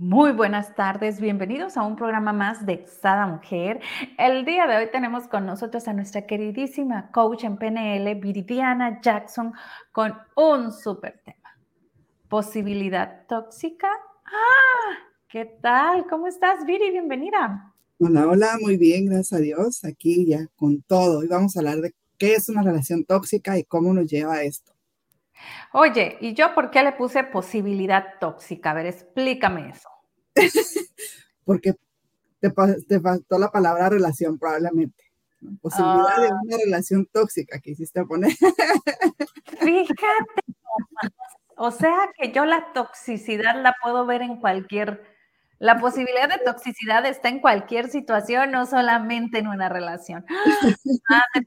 Muy buenas tardes, bienvenidos a un programa más de Sada Mujer. El día de hoy tenemos con nosotros a nuestra queridísima coach en PNL, Viridiana Jackson, con un súper tema. ¿Posibilidad tóxica? ¡Ah! ¿Qué tal? ¿Cómo estás, Viri? Bienvenida. Hola, hola, muy bien, gracias a Dios. Aquí ya con todo. Y vamos a hablar de qué es una relación tóxica y cómo nos lleva a esto. Oye, ¿y yo por qué le puse posibilidad tóxica? A ver, explícame eso. Porque te, te, faltó la palabra relación probablemente. Posibilidad de ah. una relación tóxica que hiciste poner. Fíjate, o sea que yo la toxicidad la puedo ver en cualquier, la posibilidad de toxicidad está en cualquier situación, no solamente en una relación.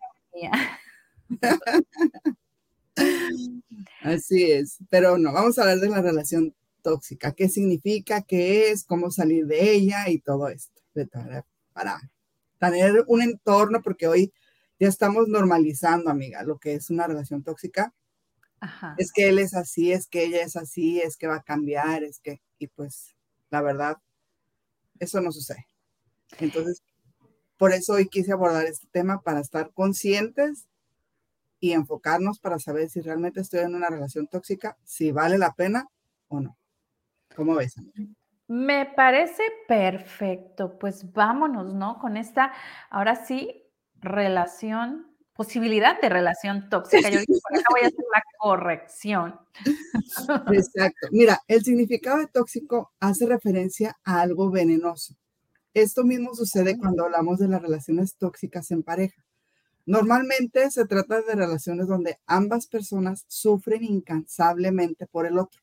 Así es, pero no, vamos a hablar de la relación tóxica, qué significa, qué es, cómo salir de ella y todo esto, para, tener un entorno, porque hoy ya estamos normalizando, amiga, lo que es una relación tóxica. Es que él es así, es que ella es así, es que va a cambiar, es que, y pues, la verdad, eso no sucede. Entonces, por eso hoy quise abordar este tema para estar conscientes y enfocarnos para saber si realmente estoy en una relación tóxica, si vale la pena o no. ¿Cómo ves? Me parece perfecto. Pues vámonos, ¿no? Con esta, ahora sí, relación, posibilidad de relación tóxica. Yo digo, por acá voy a hacer la corrección. Exacto. Mira, el significado de tóxico hace referencia a algo venenoso. Esto mismo sucede cuando hablamos de las relaciones tóxicas en pareja. Normalmente se trata de relaciones donde ambas personas sufren incansablemente por el otro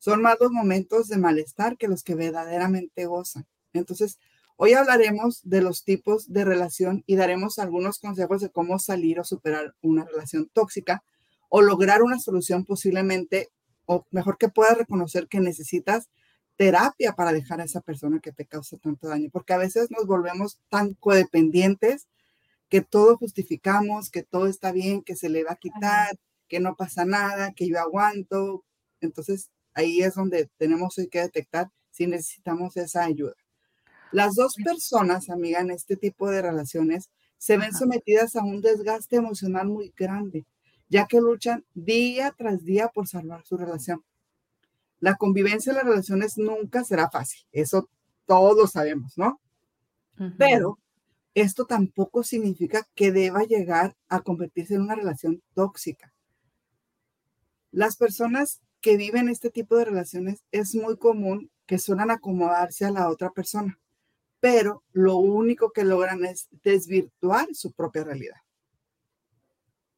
son más los momentos de malestar que los que verdaderamente gozan. Entonces, hoy hablaremos de los tipos de relación y daremos algunos consejos de cómo salir o superar una relación tóxica o lograr una solución posiblemente, o mejor que puedas reconocer que necesitas terapia para dejar a esa persona que te causa tanto daño, porque a veces nos volvemos tan codependientes que todo justificamos, que todo está bien, que se le va a quitar, que no pasa nada, que yo aguanto. Entonces, ahí es donde tenemos que detectar si necesitamos esa ayuda. Las dos personas, amiga, en este tipo de relaciones se ven sometidas a un desgaste emocional muy grande, ya que luchan día tras día por salvar su relación. La convivencia en las relaciones nunca será fácil, eso todos sabemos, ¿no? Pero esto tampoco significa que deba llegar a convertirse en una relación tóxica. Las personas que viven este tipo de relaciones es muy común que suelen acomodarse a la otra persona, pero lo único que logran es desvirtuar su propia realidad.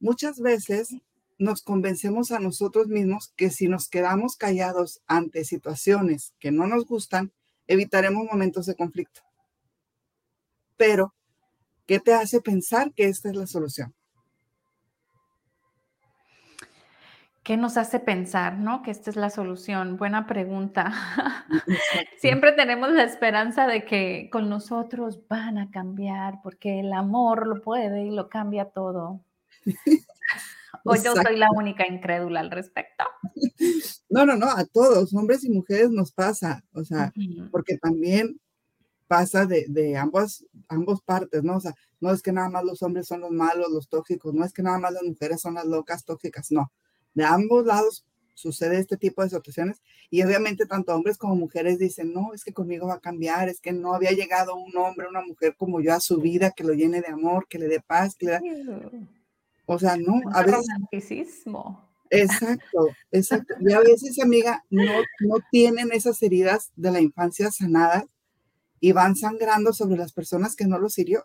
Muchas veces nos convencemos a nosotros mismos que si nos quedamos callados ante situaciones que no nos gustan, evitaremos momentos de conflicto. Pero, ¿qué te hace pensar que esta es la solución? ¿Qué nos hace pensar, no? Que esta es la solución. Buena pregunta. Siempre tenemos la esperanza de que con nosotros van a cambiar, porque el amor lo puede y lo cambia todo. o yo soy la única incrédula al respecto. No, no, no, a todos, hombres y mujeres nos pasa, o sea, porque también pasa de, de ambas, ambos partes, ¿no? O sea, no es que nada más los hombres son los malos, los tóxicos, no es que nada más las mujeres son las locas tóxicas, no de ambos lados sucede este tipo de situaciones y obviamente tanto hombres como mujeres dicen, no, es que conmigo va a cambiar, es que no había llegado un hombre, una mujer como yo a su vida que lo llene de amor, que le dé paz, que le da... O sea, no, a veces... Romanticismo. Exacto, exacto. Y a veces, amiga, no, no tienen esas heridas de la infancia sanadas y van sangrando sobre las personas que no los hirió.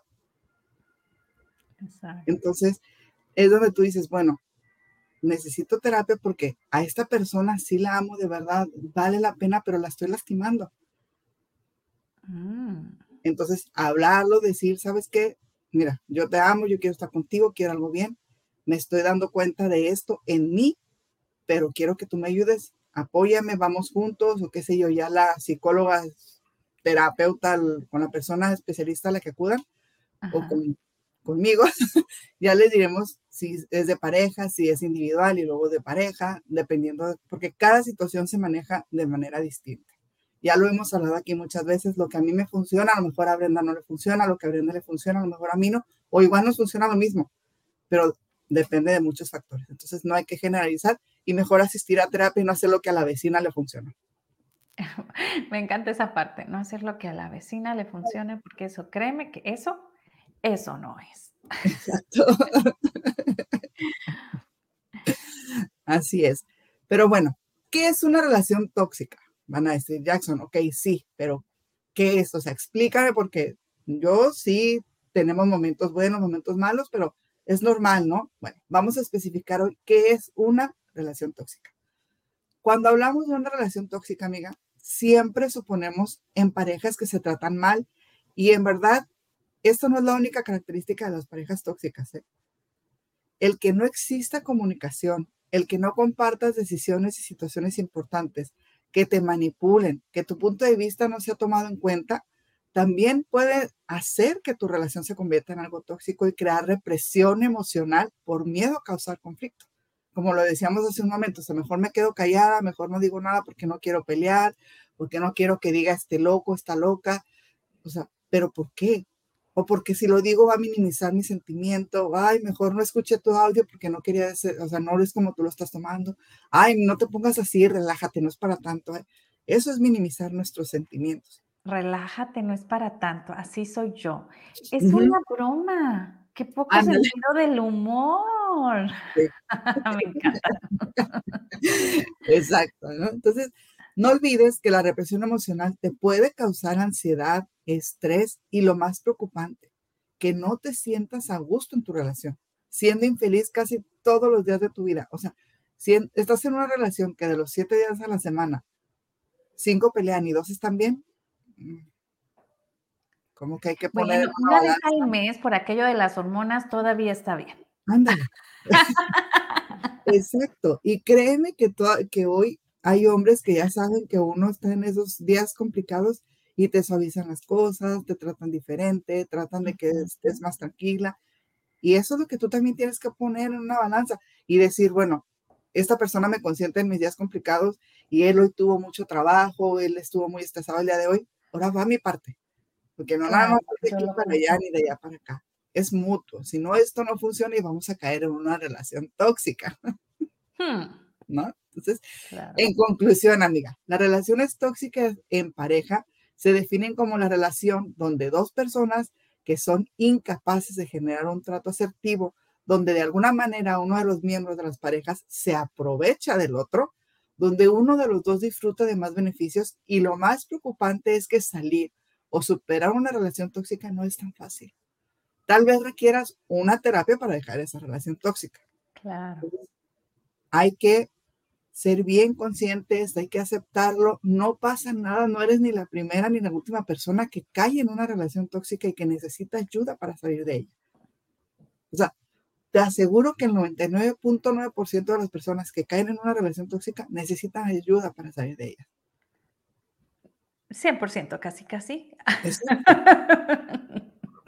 Exacto. Entonces, es donde tú dices, bueno, necesito terapia porque a esta persona sí la amo de verdad, vale la pena, pero la estoy lastimando. Mm. Entonces, hablarlo, decir, ¿sabes qué? mira, yo te amo, yo quiero estar contigo, quiero algo bien, me estoy dando cuenta de esto en mí, pero quiero que tú me ayudes, apóyame, vamos juntos, o qué sé yo, ya la psicóloga, terapeuta, con la persona especialista a la que acudan, o conmigo, ya les diremos si es de pareja, si es individual y luego de pareja, dependiendo, porque cada situación se maneja de manera distinta. Ya lo hemos hablado aquí muchas veces, lo que a mí me funciona, a lo mejor a Brenda no le funciona, lo que a Brenda le funciona, a lo mejor a mí no, o igual nos funciona lo mismo, pero depende de muchos factores. Entonces no hay que generalizar y mejor asistir a terapia y no hacer lo que a la vecina le funciona. Me encanta esa parte, no hacer lo que a la vecina le funcione, porque eso, créeme que eso, eso no es. Exacto. Así es. Pero bueno, ¿qué es una relación tóxica? Van a decir, Jackson, ok, sí, pero ¿qué es? O sea, explícame porque yo sí tenemos momentos buenos, momentos malos, pero es normal, ¿no? Bueno, vamos a especificar hoy qué es una relación tóxica. Cuando hablamos de una relación tóxica, amiga, siempre suponemos en parejas que se tratan mal y en verdad, esto no es la única característica de las parejas tóxicas. ¿eh? El que no exista comunicación, el que no compartas decisiones y situaciones importantes, que te manipulen, que tu punto de vista no sea tomado en cuenta, también puede hacer que tu relación se convierta en algo tóxico y crear represión emocional por miedo a causar conflicto. Como lo decíamos hace un momento, o mejor me quedo callada, mejor no digo nada porque no quiero pelear, porque no quiero que diga este loco, está loca. O sea, pero ¿por qué? O porque si lo digo va a minimizar mi sentimiento, ay, mejor no escuché tu audio porque no quería decir, o sea, no es como tú lo estás tomando, ay, no te pongas así, relájate, no es para tanto. ¿eh? Eso es minimizar nuestros sentimientos. Relájate, no es para tanto, así soy yo. Es una broma, qué poco sentido del humor. Me encanta. Exacto, ¿no? Entonces, no olvides que la represión emocional te puede causar ansiedad, estrés y lo más preocupante, que no te sientas a gusto en tu relación, siendo infeliz casi todos los días de tu vida. O sea, si estás en una relación que de los siete días a la semana, cinco pelean y dos están bien, mm, como que hay que poner... una vez al mes, por aquello de las hormonas, todavía está bien. Ándale. Exacto. Y créeme que, que hoy hay hombres que ya saben que uno está en esos días complicados y te suavizan las cosas, te tratan diferente, tratan de que estés más tranquila. Y eso es lo que tú también tienes que poner en una balanza y decir, bueno, esta persona me consiente en mis días complicados y él hoy tuvo mucho trabajo, él estuvo muy estresado el día de hoy, ahora va a mi parte. Porque no nada más de aquí para allá ni de allá para acá. Es mutuo. Si no, esto no funciona y vamos a caer en una relación tóxica. Hmm. ¿No? Entonces, en conclusión, amiga, las relaciones tóxicas en pareja se definen como la relación donde dos personas que son incapaces de generar un trato asertivo, donde de alguna manera uno de los miembros de las parejas se aprovecha del otro, donde uno de los dos disfruta de más beneficios y lo más preocupante es que salir o superar una relación tóxica no es tan fácil. Tal vez requieras una terapia para dejar esa relación tóxica. Claro. Hay que ser bien conscientes, hay que aceptarlo, no pasa nada, no eres ni la primera ni la última persona que cae en una relación tóxica y que necesita ayuda para salir de ella. O sea, te aseguro que el 99.9% de las personas que caen en una relación tóxica necesitan ayuda para salir de ella. 100%, casi, casi.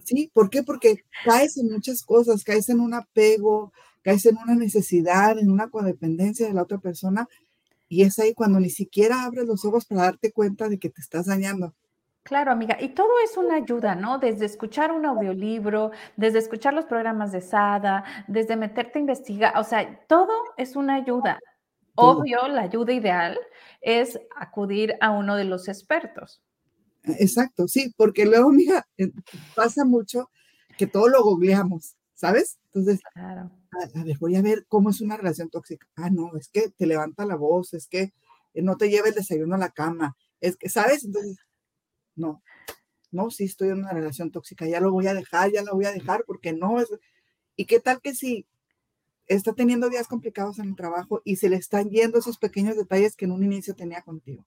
Sí, ¿por qué? Porque caes en muchas cosas, caes en un apego, caes en una necesidad, en una codependencia de la otra persona y es ahí cuando ni siquiera abres los ojos para darte cuenta de que te estás dañando. Claro, amiga, y todo es una ayuda, ¿no? Desde escuchar un audiolibro, desde escuchar los programas de SADA, desde meterte a investigar, o sea, todo es una ayuda. Obvio, la ayuda ideal es acudir a uno de los expertos. Exacto, sí, porque luego, amiga, eh, pasa mucho que todo lo googleamos, ¿sabes? Entonces, claro a, ver, voy a ver cómo es una relación tóxica. Ah, no, es que te levanta la voz, es que eh, no te lleva el desayuno a la cama, es que, ¿sabes? Entonces, no, no, sí estoy en una relación tóxica, ya lo voy a dejar, ya lo voy a dejar, porque no es... ¿Y qué tal que si está teniendo días complicados en el trabajo y se le están yendo esos pequeños detalles que en un inicio tenía contigo?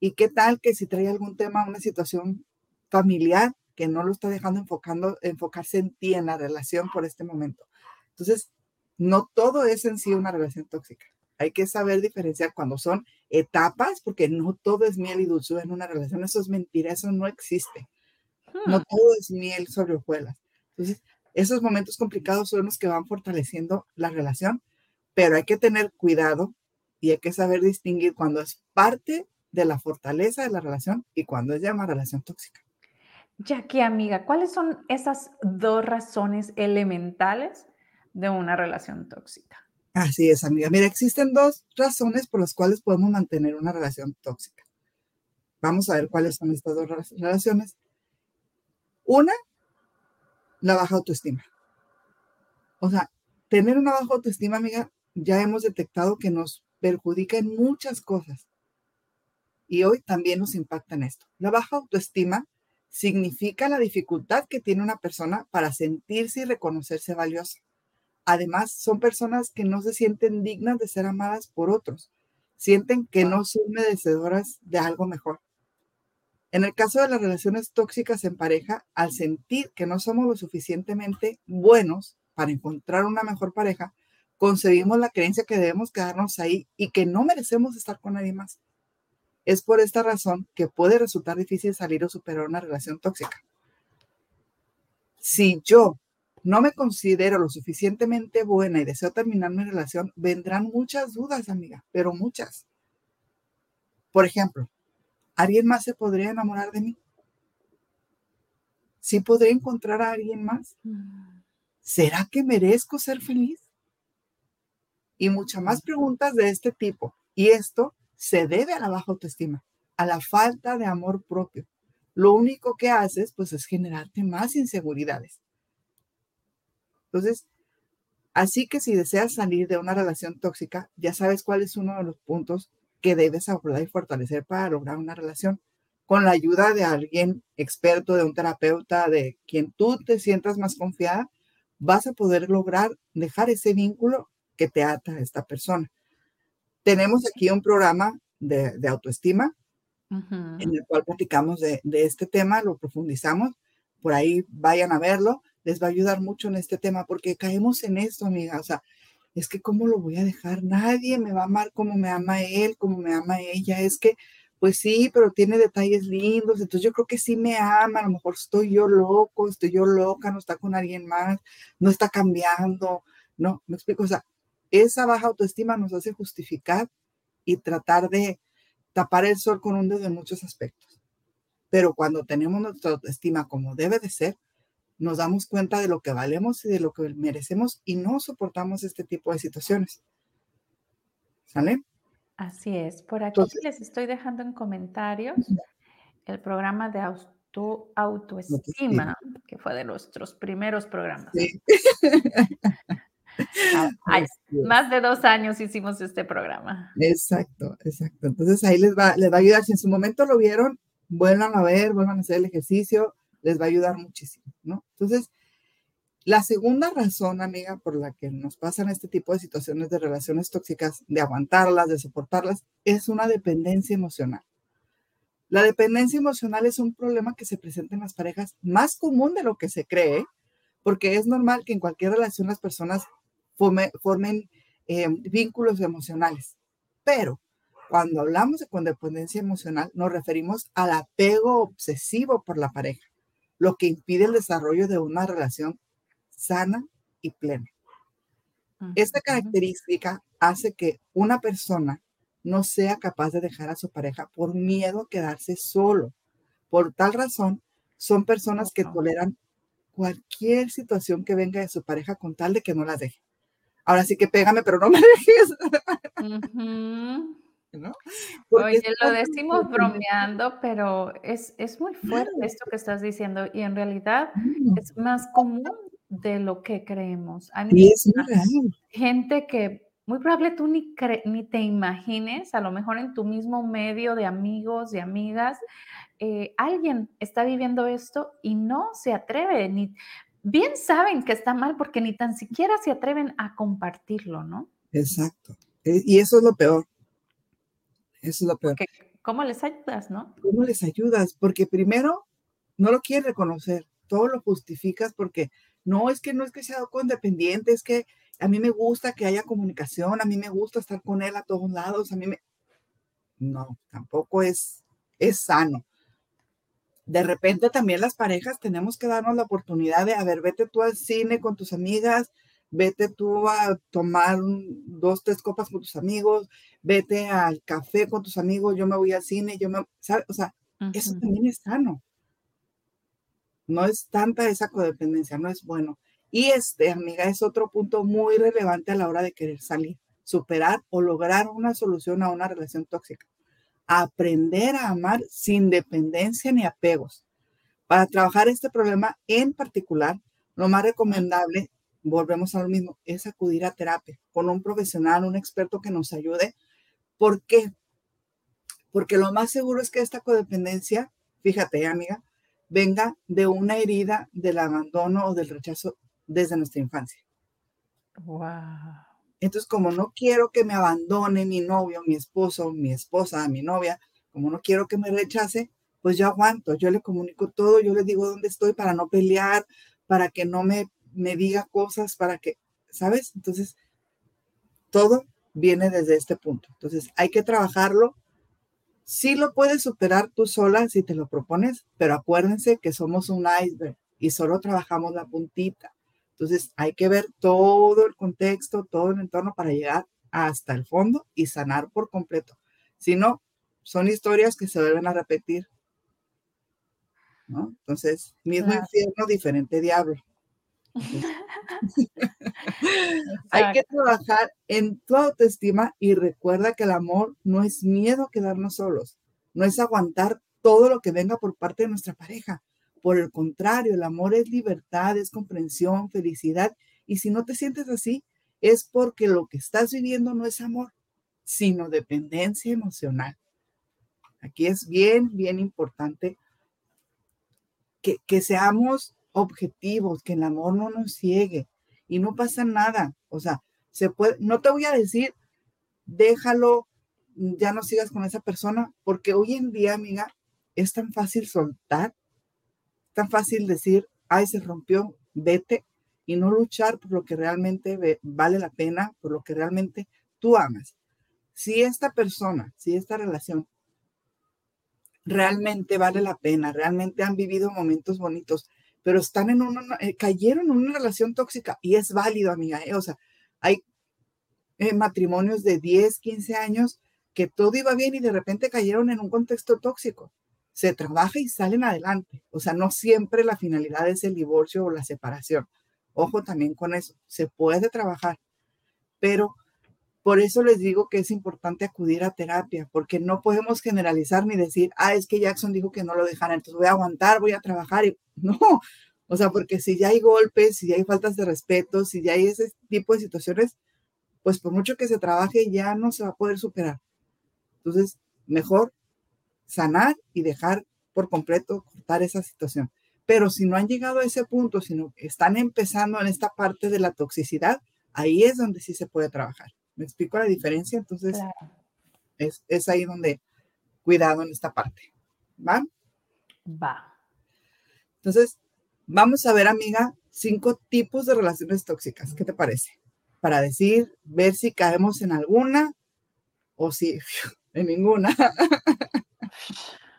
¿Y qué tal que si trae algún tema, una situación familiar que no lo está dejando enfocando, enfocarse en ti, en la relación por este momento. Entonces, no todo es en sí una relación tóxica. Hay que saber diferenciar cuando son etapas, porque no todo es miel y dulzura en una relación. Eso es mentira, eso no existe. No hmm. todo es miel sobre hojuelas. Entonces, esos momentos complicados son los que van fortaleciendo la relación, pero hay que tener cuidado y hay que saber distinguir cuando es parte de la fortaleza de la relación y cuando es ya una relación tóxica. Jackie, amiga, ¿cuáles son esas dos razones elementales de una relación tóxica? Así es, amiga. Mira, existen dos razones por las cuales podemos mantener una relación tóxica. Vamos a ver cuáles son estas dos relaciones. Una, la baja autoestima. O sea, tener una baja autoestima, amiga, ya hemos detectado que nos perjudica en muchas cosas. Y hoy también nos impacta en esto. La baja autoestima significa la dificultad que tiene una persona para sentirse y reconocerse valiosa. Además, son personas que no se sienten dignas de ser amadas por otros, sienten que no son merecedoras de algo mejor. En el caso de las relaciones tóxicas en pareja, al sentir que no somos lo suficientemente buenos para encontrar una mejor pareja, concebimos la creencia que debemos quedarnos ahí y que no merecemos estar con nadie más. Es por esta razón que puede resultar difícil salir o superar una relación tóxica. Si yo no me considero lo suficientemente buena y deseo terminar mi relación, vendrán muchas dudas, amiga, pero muchas. Por ejemplo, ¿alguien más se podría enamorar de mí? ¿Sí podría encontrar a alguien más? ¿Será que merezco ser feliz? Y muchas más preguntas de este tipo. Y esto se debe a la baja autoestima, a la falta de amor propio. Lo único que haces, pues, es generarte más inseguridades. Entonces, así que si deseas salir de una relación tóxica, ya sabes cuál es uno de los puntos que debes abordar y fortalecer para lograr una relación. Con la ayuda de alguien experto, de un terapeuta, de quien tú te sientas más confiada, vas a poder lograr dejar ese vínculo que te ata a esta persona. Tenemos aquí un programa de, autoestima en el cual platicamos de, de este tema, lo profundizamos. Por ahí vayan a verlo les va a ayudar mucho en este tema, porque caemos en esto, amiga. O sea, es que ¿cómo lo voy a dejar? Nadie me va a amar como me ama él, como me ama ella. Es que, pues sí, pero tiene detalles lindos. Entonces yo creo que sí me ama. A lo mejor estoy yo loco, estoy yo loca, no está con alguien más, no está cambiando. No, me explico. O sea, esa baja autoestima nos hace justificar y tratar de tapar el sol con un dedo en muchos aspectos. Pero cuando tenemos nuestra autoestima como debe de ser, nos damos cuenta de lo que valemos y de lo que merecemos y no soportamos este tipo de situaciones. ¿Sale? Así es. Por aquí les estoy dejando en comentarios el programa de auto, autoestima, que fue de nuestros primeros programas. Sí. Ah, más de dos años hicimos este programa. Exacto, exacto. Entonces ahí les va, les va a ayudar. Si en su momento lo vieron, vuelvan a ver, vuelvan a hacer el ejercicio les va a ayudar muchísimo, Entonces, la segunda razón, amiga, por la que nos pasan este tipo de situaciones de relaciones tóxicas, de aguantarlas, de soportarlas, es una dependencia emocional. La dependencia emocional es un problema que se presenta en las parejas más común de lo que se cree, porque es normal que en cualquier relación las personas formen eh, vínculos emocionales. Pero cuando hablamos de dependencia emocional, nos referimos al apego obsesivo por la pareja lo que impide el desarrollo de una relación sana y plena. Esta característica hace que una persona no sea capaz de dejar a su pareja por miedo a quedarse solo. Por tal razón, son personas que toleran cualquier situación que venga de su pareja con tal de que no la deje. Ahora sí que pégame, pero no me dejes. Oye, lo decimos bromeando, pero es, es muy fuerte esto que estás diciendo y en realidad mm. es más común de lo que creemos. Hay gente que muy probable tú ni, ni te imagines, a lo mejor en tu mismo medio de amigos, y amigas, eh, alguien está viviendo esto y no se atreve, ni bien saben que está mal porque ni tan siquiera se atreven a compartirlo, ¿no? Exacto. Eh, y eso es lo peor eso es lo peor. ¿Cómo les ayudas, no? ¿Cómo les ayudas? Porque primero no lo quieres reconocer, todo lo justificas porque no es que no es que sea condependiente, es que a mí me gusta que haya comunicación, a mí me gusta estar con él a todos lados, a mí me... No, tampoco es, es sano. De repente también las parejas tenemos que darnos la oportunidad de, a ver, vete tú al cine con tus amigas, vete tú a tomar dos, tres copas con tus amigos, vete al café con tus amigos, yo me voy al cine, yo me, ¿sabes? O sea, eso también es sano. No es tanta esa codependencia, no es bueno. Y este, amiga, es otro punto muy relevante a la hora de querer salir, superar o lograr una solución a una relación tóxica. Aprender a amar sin dependencia ni apegos. Para trabajar este problema en particular, lo más recomendable, volvemos a lo mismo, es acudir a terapia con un profesional, un experto que nos ayude. ¿Por qué? Porque lo más seguro es que esta codependencia, fíjate, amiga, venga de una herida del abandono o del rechazo desde nuestra infancia. Wow. Entonces, como no quiero que me abandone mi novio, mi esposo, mi esposa, mi novia, como no quiero que me rechace, pues yo aguanto, yo le comunico todo, yo le digo dónde estoy para no pelear, para que no me, me diga cosas, para que, ¿sabes? Entonces, todo viene desde este punto. Entonces, hay que trabajarlo Sí lo puedes superar tú sola si te lo propones, pero acuérdense que somos un iceberg y solo trabajamos la puntita. Entonces hay que ver todo el contexto, todo el entorno para llegar hasta el fondo y sanar por completo. Si no, son historias que se vuelven a repetir. ¿no? Entonces, mismo infierno, diferente diablo. Hay que trabajar en tu autoestima y recuerda que el amor no es miedo a quedarnos solos, no es aguantar todo lo que venga por parte de nuestra pareja. Por el contrario, el amor es libertad, es comprensión, felicidad. Y si no te sientes así, es porque lo que estás viviendo no es amor, sino dependencia emocional. Aquí es bien, bien importante que, que seamos objetivos, que el amor no nos ciegue y no pasa nada. O sea, se puede, no te voy a decir, déjalo, ya no sigas con esa persona, porque hoy en día, amiga, es tan fácil soltar, tan fácil decir, ay, se rompió, vete, y no luchar por lo que realmente vale la pena, por lo que realmente tú amas. Si esta persona, si esta relación realmente vale la pena, realmente han vivido momentos bonitos, pero están en una, eh, cayeron en una relación tóxica y es válido, amiga. ¿eh? O sea, hay eh, matrimonios de 10, 15 años que todo iba bien y de repente cayeron en un contexto tóxico. Se trabaja y salen adelante. O sea, no siempre la finalidad es el divorcio o la separación. Ojo también con eso. Se puede trabajar, pero por eso les digo que es importante acudir a terapia, porque no podemos generalizar ni decir, ah, es que Jackson dijo que no lo dejara, entonces voy a aguantar, voy a trabajar. No, o sea, porque si ya hay golpes, si ya hay faltas de respeto, si ya hay ese tipo de situaciones, pues por mucho que se trabaje, ya no se va a poder superar. Entonces, mejor sanar y dejar por completo cortar esa situación. Pero si no han llegado a ese punto, sino están empezando en esta parte de la toxicidad, ahí es donde sí se puede trabajar. ¿Me explico la diferencia? Entonces, es, es, ahí donde cuidado en esta parte. ¿Va? Va. Entonces, vamos a ver, amiga, cinco tipos de relaciones tóxicas. ¿Qué te parece? Para decir, ver si caemos en alguna o si en ninguna.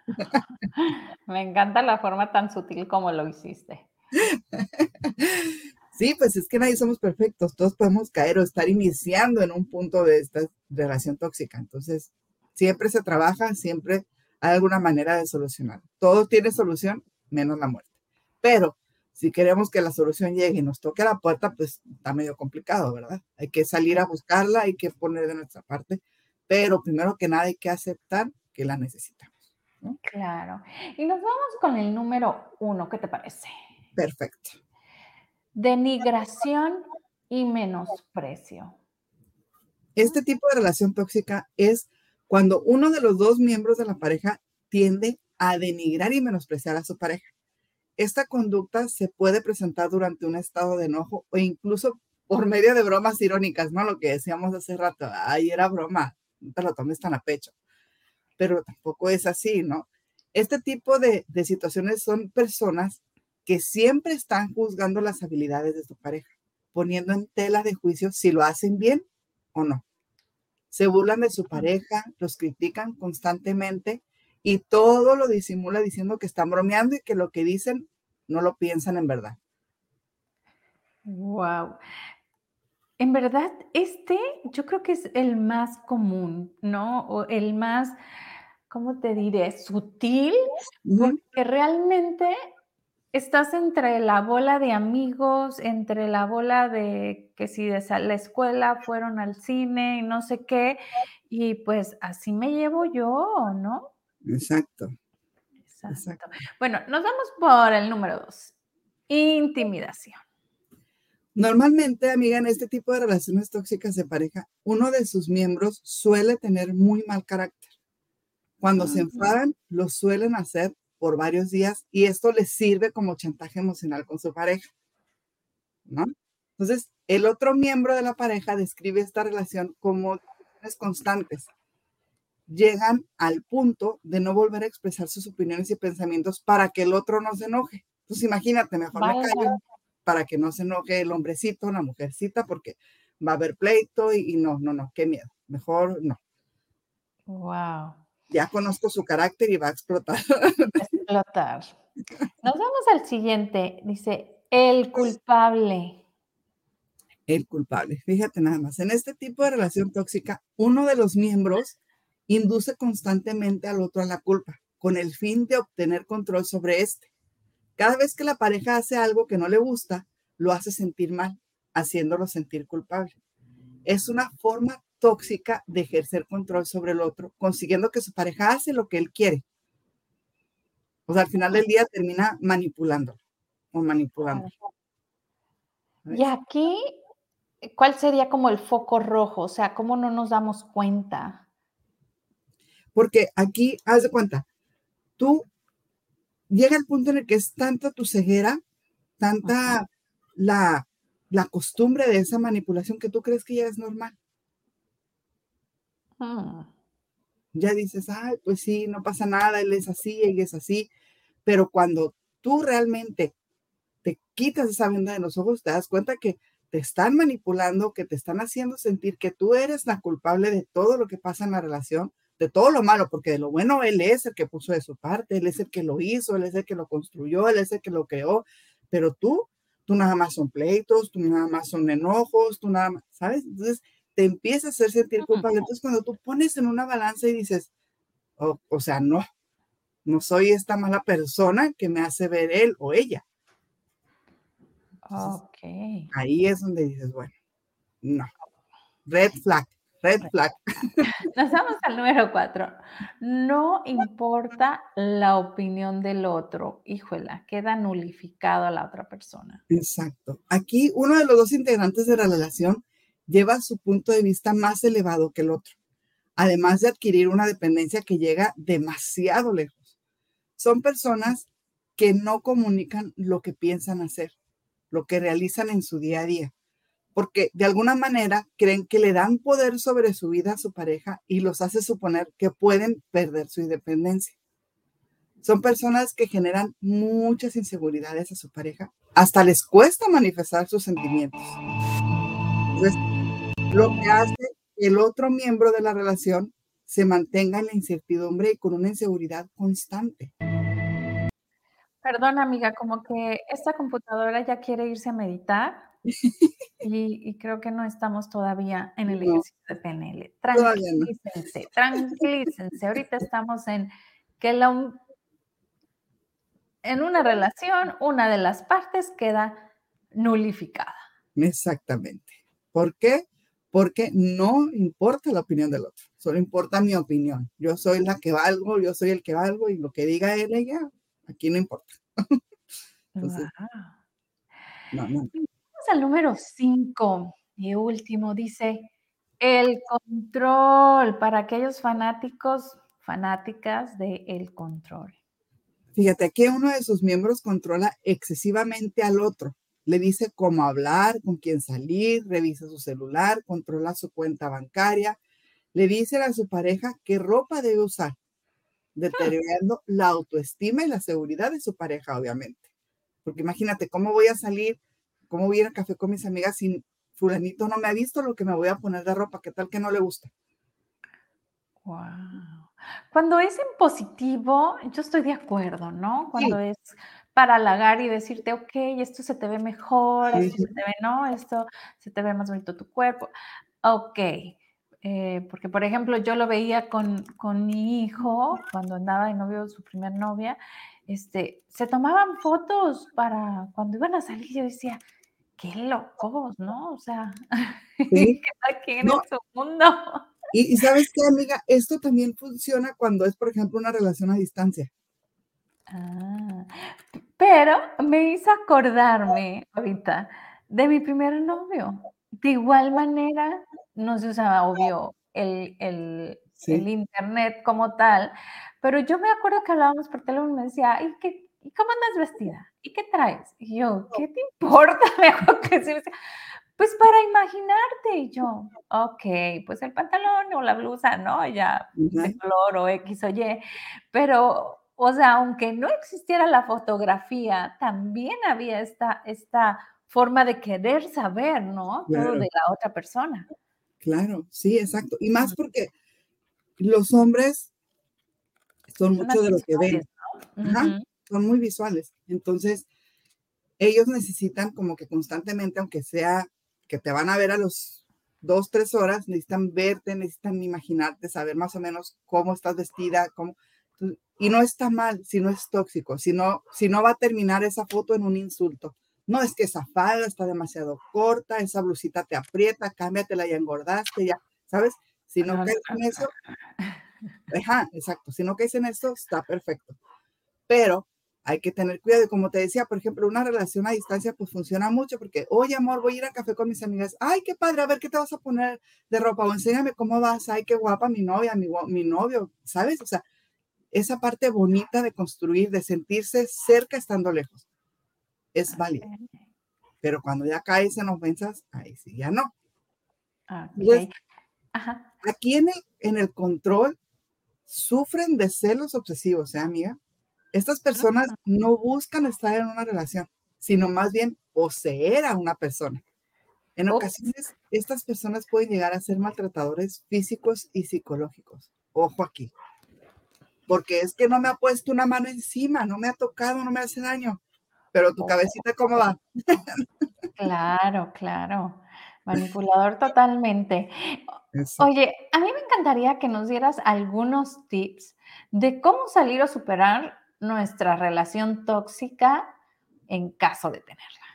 Me encanta la forma tan sutil como lo hiciste. Sí, pues es que nadie somos perfectos, todos podemos caer o estar iniciando en un punto de esta relación tóxica. Entonces, siempre se trabaja, siempre hay alguna manera de solucionar. Todo tiene solución, menos la muerte. Pero si queremos que la solución llegue y nos toque a la puerta, pues está medio complicado, ¿verdad? Hay que salir a buscarla, hay que poner de nuestra parte, pero primero que nada hay que aceptar que la necesitamos. Claro. Y nos vamos con el número uno, ¿qué te parece? Perfecto. Denigración y menosprecio. Este tipo de relación tóxica es cuando uno de los dos miembros de la pareja tiende a denigrar y menospreciar a su pareja. Esta conducta se puede presentar durante un estado de enojo o incluso por medio de bromas irónicas, ¿no? Lo que decíamos hace rato, ay, era broma, no te lo tomes tan a pecho. Pero tampoco es así, ¿no? Este tipo de, de situaciones son personas que siempre están juzgando las habilidades de su pareja, poniendo en tela de juicio si lo hacen bien o no. Se burlan de su pareja, los critican constantemente y todo lo disimula diciendo que están bromeando y que lo que dicen no lo piensan en verdad. Wow. En verdad, este yo creo que es el más común, ¿no? O el más, ¿cómo te diré? Sutil, porque realmente estás entre la bola de amigos, entre la bola de que si de la escuela fueron al cine y no sé qué, y pues así me llevo yo, ¿no? Exacto. Exacto. Bueno, nos vamos por el número dos, intimidación. Normalmente, amiga, en este tipo de relaciones tóxicas de pareja, uno de sus miembros suele tener muy mal carácter. Cuando se enfadan, lo suelen hacer por varios días y esto les sirve como chantaje emocional con su pareja. ¿No? Entonces, el otro miembro de la pareja describe esta relación como constantes. Llegan al punto de no volver a expresar sus opiniones y pensamientos para que el otro no se enoje. Entonces, imagínate, mejor me callo para que no se enoje el hombrecito, la mujercita, porque va a haber pleito y, y no, no, no, qué miedo. Mejor no. Wow ya conozco su carácter y va a explotar. Explotar. Nos vamos al siguiente. Dice, el culpable. El culpable. Fíjate nada más. En este tipo de relación tóxica, uno de los miembros induce constantemente al otro a la culpa, con el fin de obtener control sobre este. Cada vez que la pareja hace algo que no le gusta, lo hace sentir mal, haciéndolo sentir culpable. Es una forma tóxica de ejercer control sobre el otro, consiguiendo que su pareja hace lo que él quiere. O sea, al final del día termina manipulándolo o manipulando. Y aquí, ¿cuál sería como el foco rojo? O sea, ¿cómo no nos damos cuenta? Porque aquí, haz de cuenta, tú llega el punto en el que es tanta tu ceguera, tanta la, la costumbre de esa manipulación que tú crees que ya es normal. Ah. Ya dices, ay, pues sí, no pasa nada, él es así, ella es así, pero cuando tú realmente te quitas esa venda de los ojos, te das cuenta que te están manipulando, que te están haciendo sentir que tú eres la culpable de todo lo que pasa en la relación, de todo lo malo, porque de lo bueno él es el que puso de su parte, él es el que lo hizo, él es el que lo construyó, él es el que lo creó, pero tú, tú nada más son pleitos, tú nada más son enojos, tú nada más, ¿sabes? Entonces, te empieza a hacer sentir culpable. Entonces, cuando tú pones en una balanza y dices, oh, o sea, no, no soy esta mala persona que me hace ver él o ella. ok. Ahí es donde dices, bueno, no. Red flag, red flag. Nos vamos al número cuatro. No importa la opinión del otro. Híjola, queda nulificado a la otra persona. Exacto. Aquí uno de los dos integrantes de la relación lleva su punto de vista más elevado que el otro, además de adquirir una dependencia que llega demasiado lejos. Son personas que no comunican lo que piensan hacer, lo que realizan en su día a día, porque de alguna manera creen que le dan poder sobre su vida a su pareja y los hace suponer que pueden perder su independencia. Son personas que generan muchas inseguridades a su pareja, hasta les cuesta manifestar sus sentimientos lo que hace que el otro miembro de la relación se mantenga en la incertidumbre y con una inseguridad constante. Perdón, amiga, como que esta computadora ya quiere irse a meditar y, creo que no estamos todavía en el ejercicio de PNL. Tranquilícense, tranquilícense. Ahorita estamos en que la, en una relación una de las partes queda nulificada. Exactamente. ¿Por qué? Porque no importa la opinión del otro, solo importa mi opinión. Yo soy la que valgo, yo soy el que valgo y lo que diga él, ella, aquí no importa. Entonces, Vamos al número 5 y último, dice el control para aquellos fanáticos, fanáticas del el control. Fíjate, que uno de sus miembros controla excesivamente al otro le dice cómo hablar, con quién salir, revisa su celular, controla su cuenta bancaria, le dice a su pareja qué ropa debe usar. deteriorando la autoestima y la seguridad de su pareja, obviamente. Porque imagínate, ¿cómo voy a salir? ¿Cómo voy a ir al café con mis amigas si fulanito no me ha visto lo que me voy a poner de ropa? ¿Qué tal que no le gusta? Wow. Cuando es en positivo, yo estoy de acuerdo, ¿no? Cuando es para halagar y decirte, ok, esto se te ve mejor, esto se te ve, no, esto se te ve más bonito tu cuerpo. Ok, eh, porque por ejemplo yo lo veía con, con, mi hijo cuando andaba de novio, su primer novia, este, se tomaban fotos para cuando iban a salir, yo decía, qué locos, ¿no? O sea, ¿qué aquí en su mundo? Y, y, sabes qué, amiga, esto también funciona cuando es, por ejemplo, una relación a distancia. Ah, pero me hizo acordarme ahorita de mi primer novio. De igual manera, no se usaba, obvio, el, el, el, internet como tal, pero yo me acuerdo que hablábamos por teléfono y me decía, ¿y, qué, ¿y cómo andas vestida? ¿Y qué traes? Y yo, ¿qué te importa? Mejor que. Pues para imaginarte. Y yo, ok, pues el pantalón o la blusa, ¿no? Ya de color o X o Y. Pero, o sea, aunque no existiera la fotografía, también había esta, esta forma de querer saber, ¿no? Todo de la otra persona. Claro, sí, exacto. Y más porque los hombres son mucho de lo que ven. son muy visuales. Entonces, ellos necesitan como que constantemente, aunque sea que te van a ver a los dos, tres horas, necesitan verte, necesitan imaginarte, saber más o menos cómo estás vestida, cómo... Y no está mal si no es tóxico, si no, si no va a terminar esa foto en un insulto. No es que esa falda está demasiado corta, esa blusita te aprieta, cámbiatela y engordaste, ya, ¿sabes? Si no caes en eso, ajá, exacto, si no caes en eso, está perfecto. Pero hay que tener cuidado. Y como te decía, por ejemplo, una relación a distancia pues funciona mucho porque, oye, amor, voy a ir al café con mis amigas. Ay, qué padre, a ver qué te vas a poner de ropa o enséñame cómo vas. Ay, qué guapa mi novia, mi, mi novio, ¿sabes? O sea, esa parte bonita de construir, de sentirse cerca estando lejos es válido. Pero cuando ya caes en ofensas, ahí sí ya no. aquí en el, en el control sufren de celos obsesivos, ¿eh, amiga? Estas personas no buscan estar en una relación, sino más bien poseer a una persona. En ocasiones, estas personas pueden llegar a ser maltratadores físicos y psicológicos. Ojo aquí. Porque es que no me ha puesto una mano encima, no me ha tocado, no me hace daño pero tu cabecita, ¿cómo va? Claro, claro. Manipulador totalmente. Oye, a mí me encantaría que nos dieras algunos tips de cómo salir o superar nuestra relación tóxica en caso de tenerla.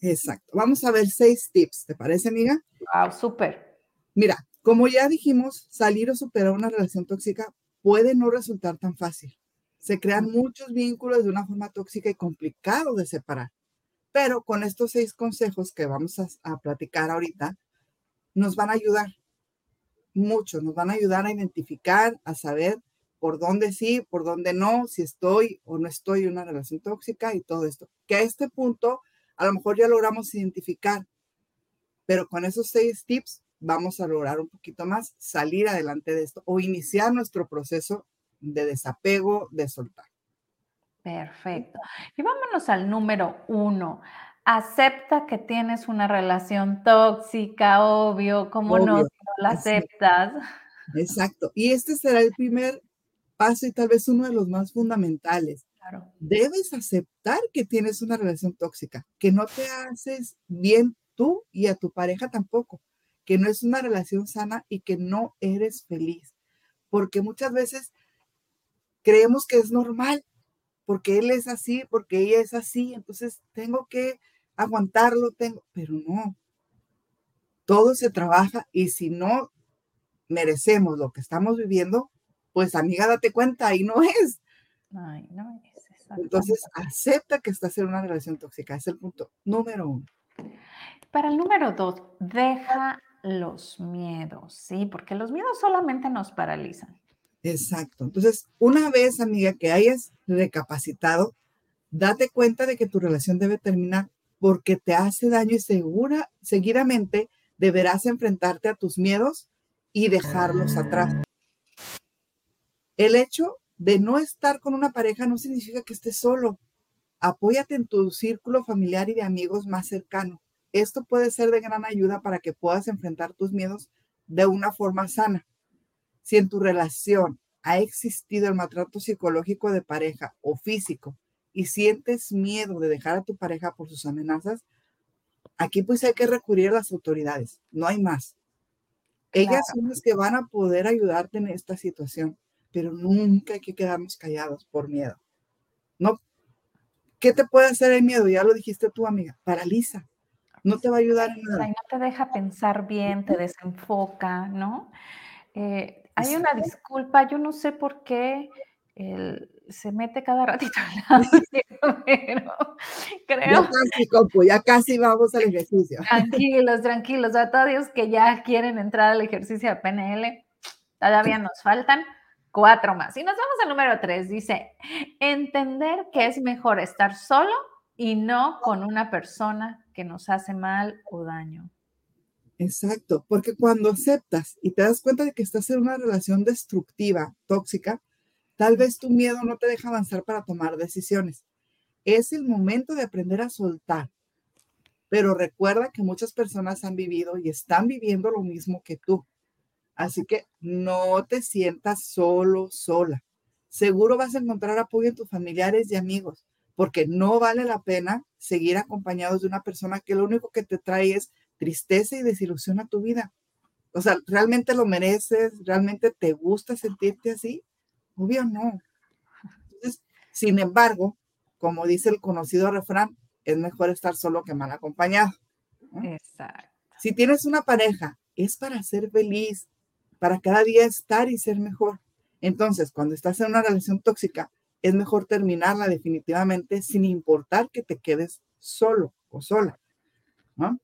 Exacto. Vamos a ver seis tips, ¿te parece, amiga? Wow, súper. Mira, como ya dijimos, salir o superar una relación tóxica puede no resultar tan fácil se crean muchos vínculos de una forma tóxica y complicado de separar. Pero con estos seis consejos que vamos a, platicar ahorita, nos van a ayudar mucho, nos van a ayudar a identificar, a saber por dónde sí, por dónde no, si estoy o no estoy en una relación tóxica y todo esto. Que a este punto a lo mejor ya logramos identificar, pero con esos seis tips vamos a lograr un poquito más salir adelante de esto o iniciar nuestro proceso de desapego, de soltar. Perfecto. Y vámonos al número uno. Acepta que tienes una relación tóxica, obvio, ¿cómo no, no la aceptas? Exacto. Y este será el primer paso y tal vez uno de los más fundamentales. Claro. Debes aceptar que tienes una relación tóxica, que no te haces bien tú y a tu pareja tampoco, que no es una relación sana y que no eres feliz. Porque muchas veces creemos que es normal, porque él es así, porque ella es así, entonces tengo que aguantarlo, tengo, pero no. Todo se trabaja y si no merecemos lo que estamos viviendo, pues amiga, date cuenta, ahí no es. Ay, no es. Entonces, acepta que estás en una relación tóxica, es el punto número uno. Para el número dos, deja los miedos, ¿sí? Porque los miedos solamente nos paralizan. Exacto. Entonces, una vez, amiga, que hayas recapacitado, date cuenta de que tu relación debe terminar porque te hace daño y segura, seguidamente deberás enfrentarte a tus miedos y dejarlos atrás. El hecho de no estar con una pareja no significa que estés solo. Apóyate en tu círculo familiar y de amigos más cercano. Esto puede ser de gran ayuda para que puedas enfrentar tus miedos de una forma sana. Si en tu relación ha existido el maltrato psicológico de pareja o físico y sientes miedo de dejar a tu pareja por sus amenazas, aquí pues hay que recurrir a las autoridades, no hay más. Ellas son las que van a poder ayudarte en esta situación, pero nunca hay que quedarnos callados por miedo. No, ¿qué te puede hacer el miedo? Ya lo dijiste tú, amiga, paraliza. No te va a ayudar en nada. no te deja pensar bien, te desenfoca, ¿no? Eh, hay una disculpa, yo no sé por qué se mete cada ratito al lado, pero creo... Ya casi, compu, ya casi vamos al ejercicio. Tranquilos, tranquilos, a todos que ya quieren entrar al ejercicio de PNL, todavía nos faltan cuatro más. Y nos vamos al número tres, dice, entender que es mejor estar solo y no con una persona que nos hace mal o daño. Exacto, porque cuando aceptas y te das cuenta de que estás en una relación destructiva, tóxica, tal vez tu miedo no te deja avanzar para tomar decisiones. Es el momento de aprender a soltar. Pero recuerda que muchas personas han vivido y están viviendo lo mismo que tú. Así que no te sientas solo, sola. Seguro vas a encontrar apoyo en tus familiares y amigos, porque no vale la pena seguir acompañados de una persona que lo único que te trae es tristeza y desilusión a tu vida. O sea, ¿realmente lo mereces? ¿Realmente te gusta sentirte así? Obvio no. Entonces, sin embargo, como dice el conocido refrán, es mejor estar solo que mal acompañado. Exacto. Si tienes una pareja, es para ser feliz, para cada día estar y ser mejor. Entonces, cuando estás en una relación tóxica, es mejor terminarla definitivamente sin importar que te quedes solo o sola. ¿no?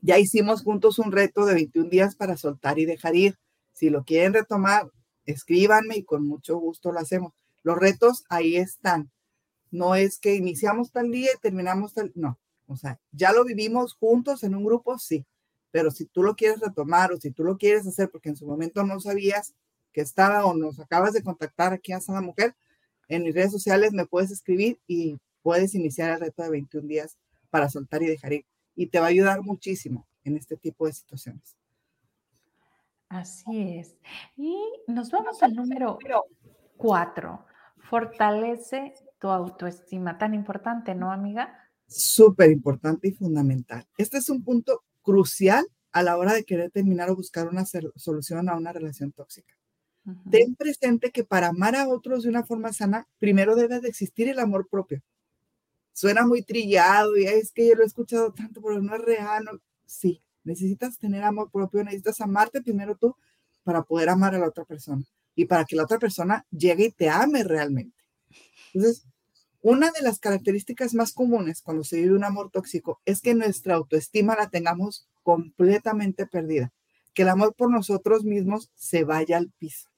Ya hicimos juntos un reto de 21 días para soltar y dejar ir. Si lo quieren retomar, escríbanme y con mucho gusto lo hacemos. Los retos ahí están. No es que iniciamos tal día y terminamos tal, no. O sea, ya lo vivimos juntos en un grupo, sí. Pero si tú lo quieres retomar o si tú lo quieres hacer porque en su momento no sabías que estaba o nos acabas de contactar aquí a Sada Mujer, en mis redes sociales me puedes escribir y puedes iniciar el reto de 21 días para soltar y dejar ir y te va a ayudar muchísimo en este tipo de situaciones. Así es. Y nos vamos al número cuatro. Fortalece tu autoestima. Tan importante, ¿no, amiga? Súper importante y fundamental. Este es un punto crucial a la hora de querer terminar o buscar una solución a una relación tóxica. Ten presente que para amar a otros de una forma sana, primero debe de existir el amor propio suena muy trillado y es que yo lo he escuchado tanto, pero no es real. Sí, necesitas tener amor propio, necesitas amarte primero tú para poder amar a la otra persona y para que la otra persona llegue y te ame realmente. Entonces, una de las características más comunes cuando se vive un amor tóxico es que nuestra autoestima la tengamos completamente perdida, que el amor por nosotros mismos se vaya al piso.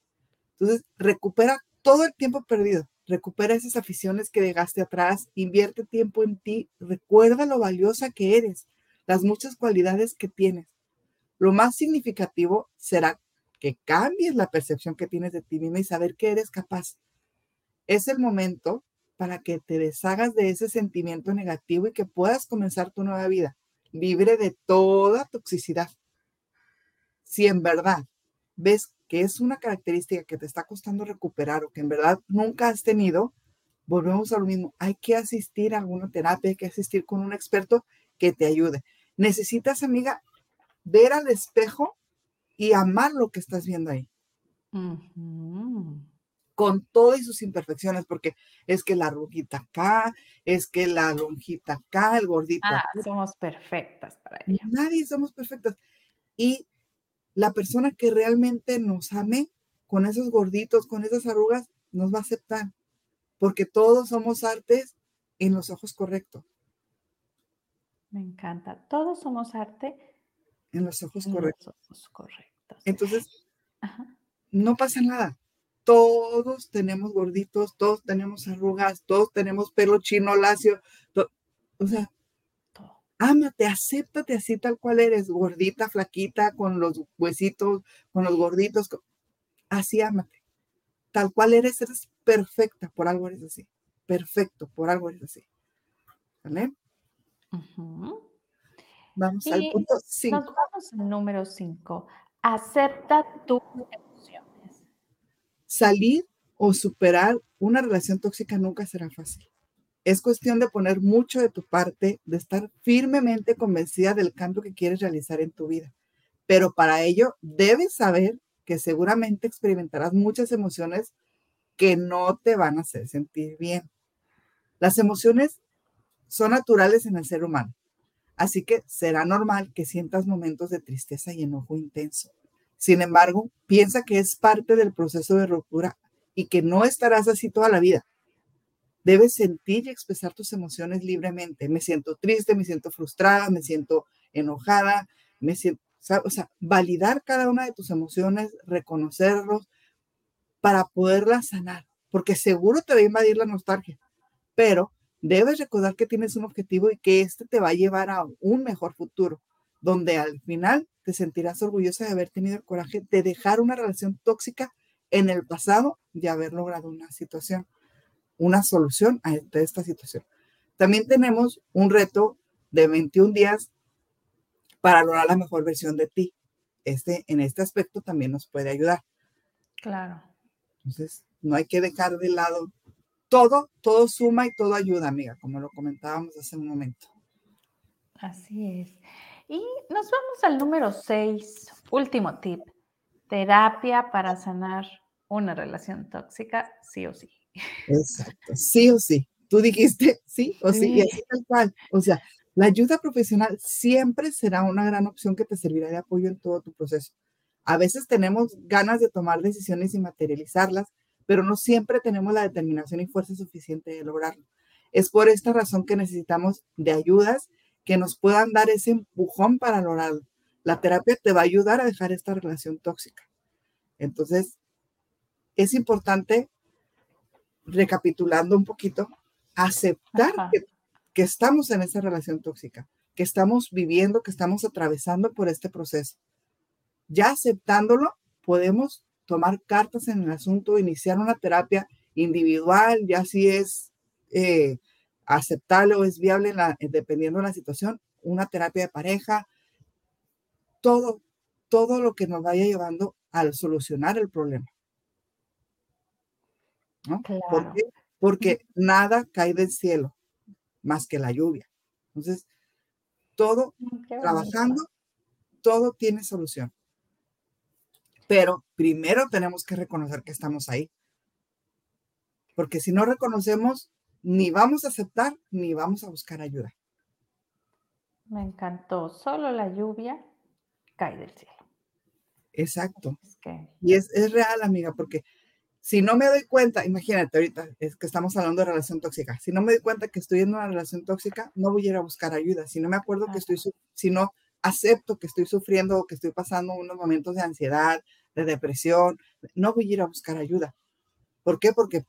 Entonces, recupera todo el tiempo perdido recupera esas aficiones que dejaste atrás, invierte tiempo en ti, recuerda lo valiosa que eres, las muchas cualidades que tienes. Lo más significativo será que cambies la percepción que tienes de ti misma y saber que eres capaz. Es el momento para que te deshagas de ese sentimiento negativo y que puedas comenzar tu nueva vida, libre de toda toxicidad. Si en verdad ves que es una característica que te está costando recuperar o que en verdad nunca has tenido, volvemos a lo mismo. Hay que asistir a alguna terapia, hay que asistir con un experto que te ayude. Necesitas, amiga, ver al espejo y amar lo que estás viendo ahí. Con todas sus imperfecciones, porque es que la rugita acá, es que la lonjita acá, el gordito. Ah, somos perfectas para ella. Nadie somos perfectas. Y la persona que realmente nos ame con esos gorditos, con esas arrugas, nos va a aceptar, porque todos somos artes en los ojos correctos. Me encanta. Todos somos arte en los ojos correctos. correctos. Entonces, no pasa nada. Todos tenemos gorditos, todos tenemos arrugas, todos tenemos pelo chino lacio. O sea, Ámate, acéptate así tal cual eres, gordita, flaquita, con los huesitos, con los gorditos. Así ámate. Tal cual eres, eres perfecta, por algo eres así. Perfecto, por algo eres así. ¿Vale? Vamos al punto 5. Nos vamos al número 5. Acepta tus emociones. Salir o superar una relación tóxica nunca será fácil. Es cuestión de poner mucho de tu parte, de estar firmemente convencida del cambio que quieres realizar en tu vida. Pero para ello debes saber que seguramente experimentarás muchas emociones que no te van a hacer sentir bien. Las emociones son naturales en el ser humano, así que será normal que sientas momentos de tristeza y enojo intenso. Sin embargo, piensa que es parte del proceso de ruptura y que no estarás así toda la vida. Debes sentir y expresar tus emociones libremente. Me siento triste, me siento frustrada, me siento enojada, me siento, o sea, validar cada una de tus emociones, reconocerlos para poderlas sanar, porque seguro te va a invadir la nostalgia, pero debes recordar que tienes un objetivo y que este te va a llevar a un mejor futuro, donde al final te sentirás orgullosa de haber tenido el coraje de dejar una relación tóxica en el pasado y haber logrado una situación, una solución a esta situación. También tenemos un reto de 21 días para lograr la mejor versión de ti. Este, en este aspecto también nos puede ayudar. Claro. Entonces, no hay que dejar de lado todo, todo suma y todo ayuda, amiga, como lo comentábamos hace un momento. Así es. Y nos vamos al número 6, último tip. Terapia para sanar una relación tóxica, sí o sí. Exacto, sí o sí. Tú dijiste sí o sí, y así tal cual. O sea, la ayuda profesional siempre será una gran opción que te servirá de apoyo en todo tu proceso. A veces tenemos ganas de tomar decisiones y materializarlas, pero no siempre tenemos la determinación y fuerza suficiente de lograrlo. Es por esta razón que necesitamos de ayudas que nos puedan dar ese empujón para lograrlo. La terapia te va a ayudar a dejar esta relación tóxica. Entonces, es importante, recapitulando un poquito, aceptar que, estamos en esa relación tóxica, que estamos viviendo, que estamos atravesando por este proceso. Ya aceptándolo, podemos tomar cartas en el asunto, iniciar una terapia individual, ya si es eh, aceptable o es viable dependiendo de la situación, una terapia de pareja, todo, todo lo que nos vaya llevando al solucionar el problema. ¿Por qué? Porque nada cae del cielo más que la lluvia. Entonces, todo mm, trabajando, todo tiene solución. Pero primero tenemos que reconocer que estamos ahí. Porque si no reconocemos, ni vamos a aceptar, ni vamos a buscar ayuda. Me encantó. Solo la lluvia cae del cielo. Exacto. Y es, es real, amiga, porque si no me doy cuenta, imagínate ahorita, es que estamos hablando de relación tóxica, si no me doy cuenta que estoy en una relación tóxica, no voy a ir a buscar ayuda. Si no me acuerdo que estoy, si no acepto que estoy sufriendo o que estoy pasando unos momentos de ansiedad, de depresión, no voy a ir a buscar ayuda. ¿Por qué? Porque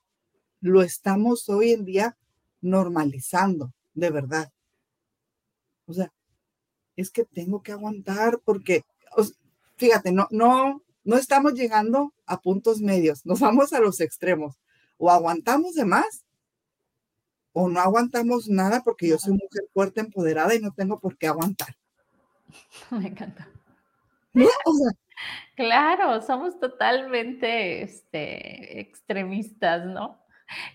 lo estamos hoy en día normalizando, de verdad. O sea, es que tengo que aguantar porque, fíjate, no, no, no estamos llegando a puntos medios, nos vamos a los extremos. O aguantamos de más o no aguantamos nada porque yo soy mujer fuerte, empoderada y no tengo por qué aguantar. Me encanta. claro, somos totalmente este, extremistas, ¿no?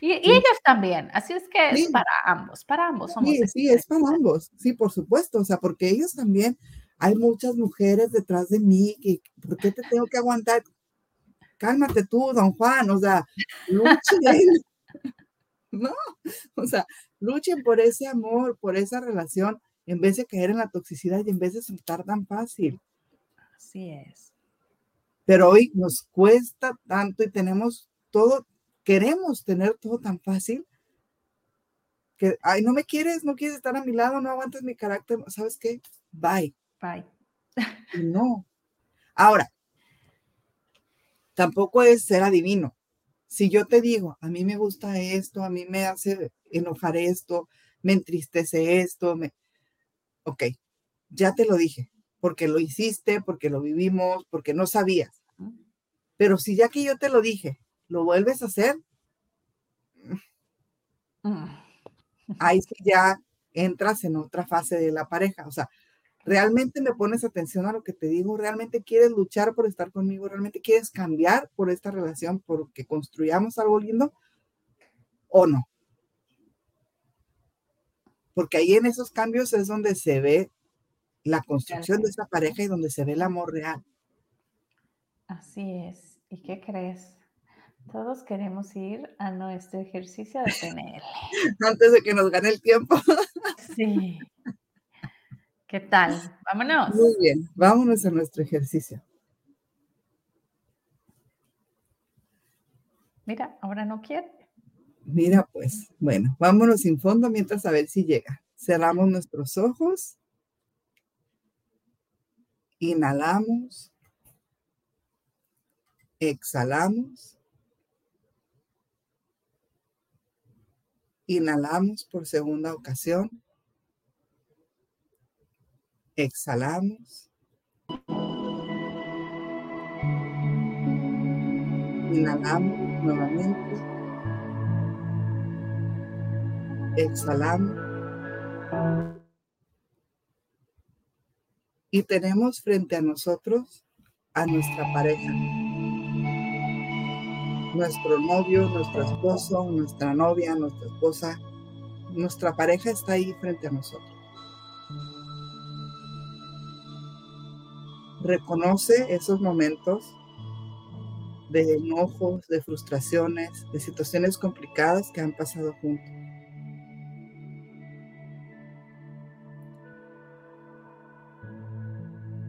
Y, ellos también, así es que es para ambos, para ambos somos. Sí, sí, es para ambos, sí, por supuesto, o sea, porque ellos también hay muchas mujeres detrás de mí, que, ¿por qué te tengo que aguantar? Cálmate tú, don Juan, o sea, luchen. no, o sea, luchen por ese amor, por esa relación, en vez de caer en la toxicidad y en vez de soltar tan fácil. Así es. Pero hoy nos cuesta tanto y tenemos todo, queremos tener todo tan fácil que, ay, no me quieres, no quieres estar a mi lado, no aguantas mi carácter, ¿sabes qué? Bye. No. Ahora, tampoco es ser adivino. Si yo te digo, a mí me gusta esto, a mí me hace enojar esto, me entristece esto, me... Ok, ya te lo dije, porque lo hiciste, porque lo vivimos, porque no sabías. Pero si ya que yo te lo dije, lo vuelves a hacer, mm. ahí sí ya entras en otra fase de la pareja. O sea, realmente me pones atención a lo que te digo, realmente quieres luchar por estar conmigo, realmente quieres cambiar por esta relación, por que construyamos algo lindo o no. Porque ahí en esos cambios es donde se ve la construcción de esa pareja y donde se ve el amor real. Así es. ¿Y qué crees? Todos queremos ir a nuestro ejercicio de PNL. Antes de que nos gane el tiempo. Sí. ¿Qué tal? Vámonos. Muy bien, vámonos a nuestro ejercicio. Mira, ahora no quiere. Mira, pues, bueno, vámonos sin fondo mientras a ver si llega. Cerramos nuestros ojos. Inhalamos. Exhalamos. Inhalamos por segunda ocasión. Exhalamos. Inhalamos nuevamente. Exhalamos. Y tenemos frente a nosotros a nuestra pareja. Nuestro novio, nuestro esposo, nuestra novia, nuestra esposa. Nuestra pareja está ahí frente a nosotros. Reconoce esos momentos de enojos, de frustraciones, de situaciones complicadas que han pasado juntos.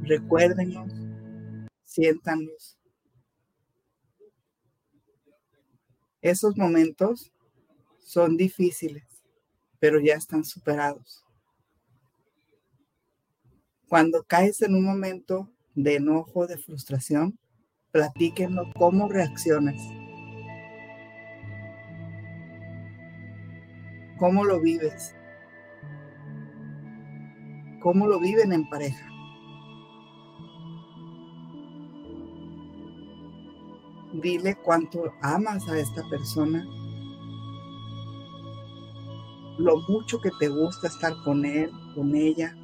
Recuérdenlos, siéntanlos. Esos momentos son difíciles, pero ya están superados. Cuando caes en un momento de enojo, de frustración, platíquenlo cómo reaccionas. ¿Cómo lo vives? ¿Cómo lo viven en pareja? Dile cuánto amas a esta persona, lo mucho que te gusta estar con él, con ella,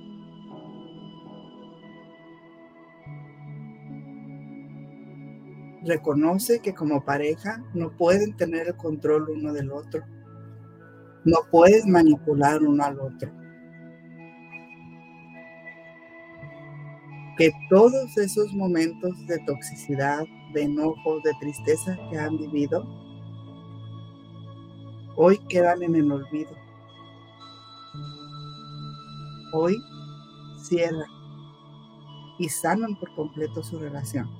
reconoce que como pareja no pueden tener el control uno del otro. No puedes manipular uno al otro. Que todos esos momentos de toxicidad, de enojo, de tristeza que han vivido, hoy quedan en el olvido. Hoy cierran y sanan por completo su relación.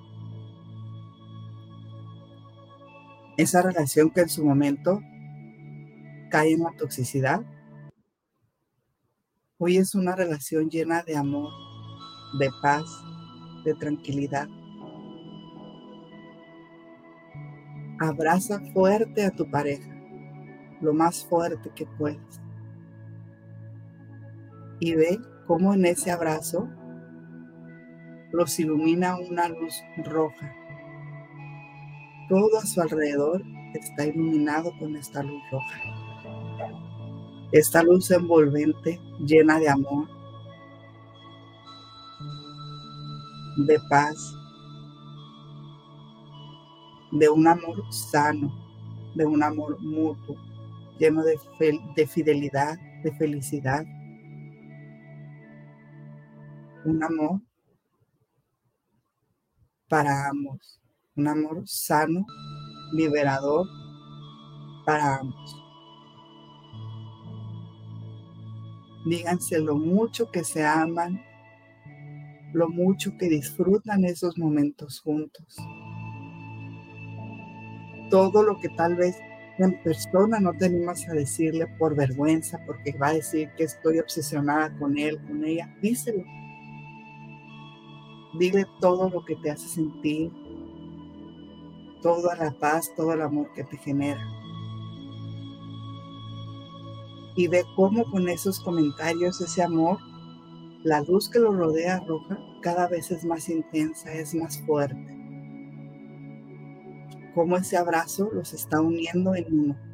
Esa relación que en su momento cae en la toxicidad, hoy es una relación llena de amor, de paz, de tranquilidad. Abraza fuerte a tu pareja, lo más fuerte que puedas. Y ve cómo en ese abrazo los ilumina una luz roja todo a su alrededor está iluminado con esta luz roja. Esta luz envolvente, llena de amor, de paz, de un amor sano, de un amor mutuo, lleno de, de fidelidad, de felicidad. Un amor para ambos un amor sano, liberador para ambos. Díganse lo mucho que se aman, lo mucho que disfrutan esos momentos juntos. Todo lo que tal vez en persona no te animas a decirle por vergüenza, porque va a decir que estoy obsesionada con él, con ella, díselo. Dile todo lo que te hace sentir, toda la paz, todo el amor que te genera. Y ve cómo con esos comentarios, ese amor, la luz que lo rodea roja cada vez es más intensa, es más fuerte. Cómo ese abrazo los está uniendo en uno.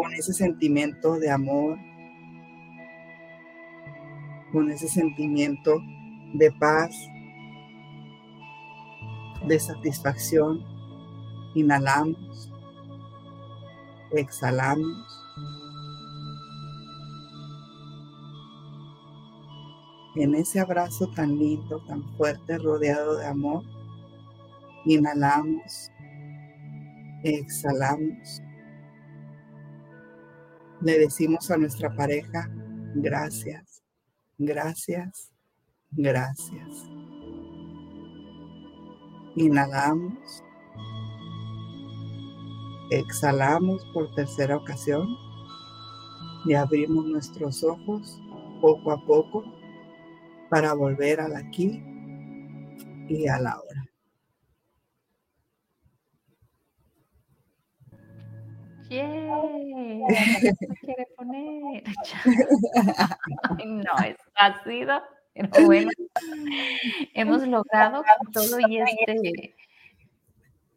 con ese sentimiento de amor, con ese sentimiento de paz, de satisfacción. Inhalamos, exhalamos. En ese abrazo tan lindo, tan fuerte, rodeado de amor, inhalamos, exhalamos. Le decimos a nuestra pareja, gracias, gracias, gracias. Inhalamos. Exhalamos por tercera ocasión y abrimos nuestros ojos poco a poco para volver al aquí y a la hora. ¡Yay! quiere poner? no, es ácido, pero bueno, hemos logrado con todo y este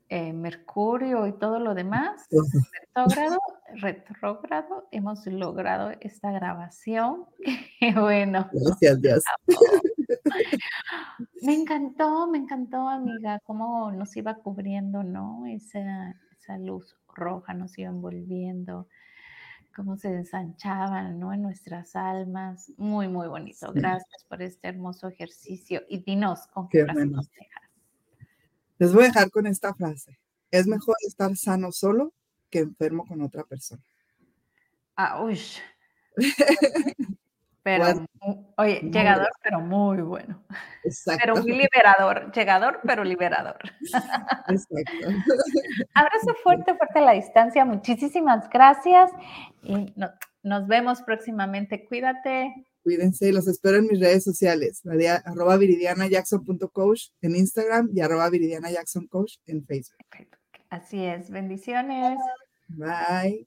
eh, Mercurio y todo lo demás, retrógrado, retrógrado, hemos logrado esta grabación. Qué bueno. Gracias, Dios. Me encantó, me encantó, amiga, cómo nos iba cubriendo, ¿no? Esa, esa luz roja nos iba envolviendo, cómo se ensanchaban ¿no? en nuestras almas. Muy, muy bonito. Gracias por este hermoso ejercicio. Y dinos con qué, frase nos dejas. Les voy a dejar con esta frase. Es mejor estar sano solo que enfermo con otra persona. Ah, uy. Pero, oye, llegador, pero muy bueno. Exacto. Pero muy liberador. Llegador, pero liberador. Exacto. Abrazo fuerte, fuerte a la distancia. Muchísimas gracias. Y nos vemos próximamente. Cuídate. Cuídense y los espero en mis redes sociales, arroba viridianajackson.coach en Instagram y arroba viridianajacksoncoach en Facebook. Así es. Bendiciones. Bye.